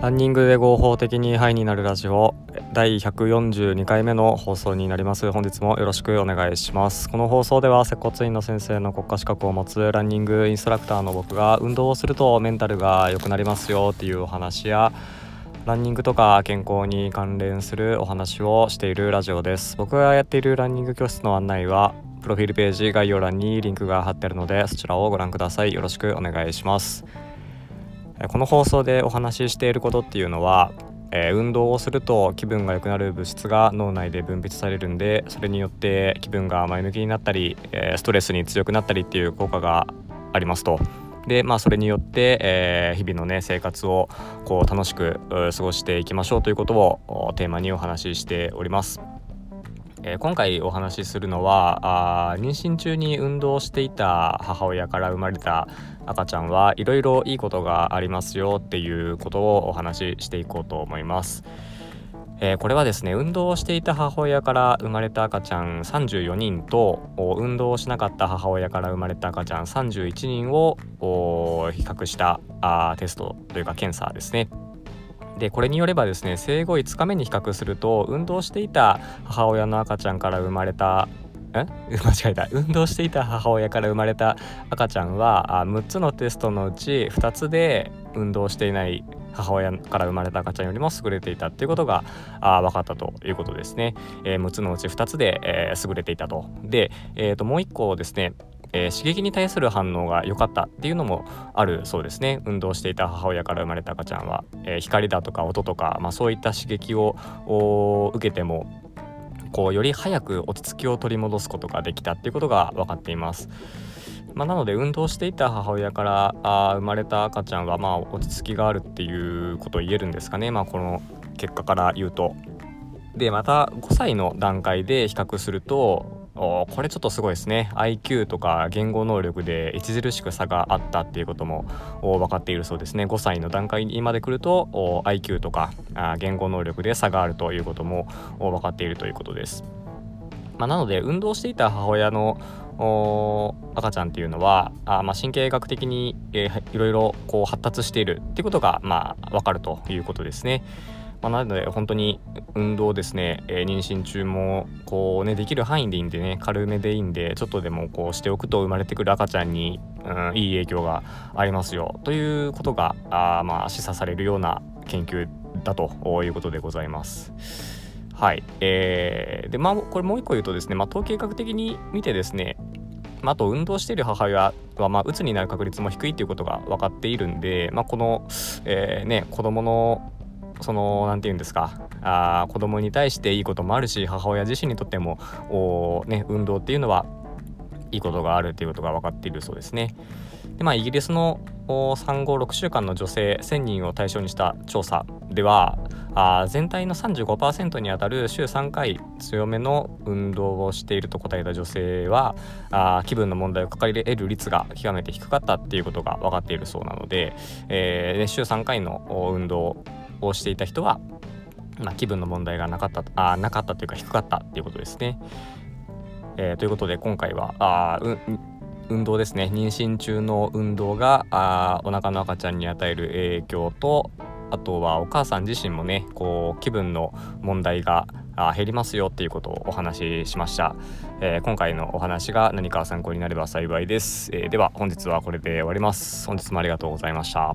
ランニングで合法的にハイになるラジオ第142回目の放送になります。本日もよろしくお願いします。この放送では接骨院の先生の国家資格を持つランニングインストラクターの僕が運動をするとメンタルが良くなりますよっていうお話やランニングとか健康に関連するお話をしているラジオです。僕がやっているランニング教室の案内はプロフィールページ概要欄にリンクが貼ってあるのでそちらをご覧ください。よろしくお願いします。この放送でお話ししていることっていうのは、えー、運動をすると気分が良くなる物質が脳内で分泌されるんでそれによって気分が前向きになったり、えー、ストレスに強くなったりっていう効果がありますと。でまあ、それによって、えー、日々のね生活をこう楽しく過ごしていきましょうということをテーマにお話ししております。えー、今回お話しするのはあ妊娠中に運動していた母親から生まれた赤ちゃんはいろいろいいことがありますよっていうことをお話ししていこうと思います。えー、これはですね運動をしていた母親から生まれた赤ちゃん34人と運動をしなかった母親から生まれた赤ちゃん31人を比較したあテストというか検査ですね。でこれによればですね生後5日目に比較すると運動していた母親の赤ちゃんから生まれたん 間違えた。運動していた母親から生まれた赤ちゃんはあ6つのテストのうち2つで運動していない母親から生まれた赤ちゃんよりも優れていたっていうことがあ分かったということですね、えー、6つのうち2つで、えー、優れていたと。で、えー、ともう1個ですねえー、刺激に対する反応が良かったっていうのもあるそうですね運動していた母親から生まれた赤ちゃんは、えー、光だとか音とか、まあ、そういった刺激を受けてもこうより早く落ち着きを取り戻すことができたっていうことが分かっています。まあ、なので運動していた母親からあ生まれた赤ちゃんはまあ落ち着きがあるっていうことを言えるんですかね、まあ、この結果から言うと。でまた5歳の段階で比較するとこれちょっとすごいですね。IQ とか言語能力で著しく差があったっていうことも分かっているそうですね。5歳の段階にまで来ると IQ とか言語能力で差があるということも分かっているということです、まあ、なので運動していた母親の赤ちゃんっていうのはあ、まあ、神経学的に、えー、いろいろこう発達しているっていうことが、まあ、分かるということですね。まあ、なので本当に運動ですね、えー、妊娠中もこうねできる範囲でいいんでね軽めでいいんでちょっとでもこうしておくと生まれてくる赤ちゃんに、うん、いい影響がありますよ。ということがあまあ示唆されるような研究だということでございます。はい、えー、でまあこれもう一個言うとですね、まあ、統計学的に見てですねあ、と運動している母親は、まあ、うつになる確率も低いということが分かっているんで、まあ、この、えーね、子どものその何て言うんですかあ子供に対していいこともあるし母親自身にとってもお、ね、運動っていうのはいいことがあるっていうことが分かっているそうですね。でまあ、イギリスの産後6週間の女性1000人を対象にした調査ではあ全体の35%にあたる週3回強めの運動をしていると答えた女性はあ気分の問題を抱える率が極めて低かったっていうことが分かっているそうなので、えー、週3回の運動をしていた人は、まあ、気分の問題がなかったあなかったというか低かったっていうことですね。えー、ということで今回はあう運動ですね。妊娠中の運動があお腹の赤ちゃんに与える影響とあとはお母さん自身もねこう気分の問題が減りますよっていうことをお話ししました、えー、今回のお話が何か参考になれば幸いです、えー、では本日はこれで終わります。本日もありがとうございました。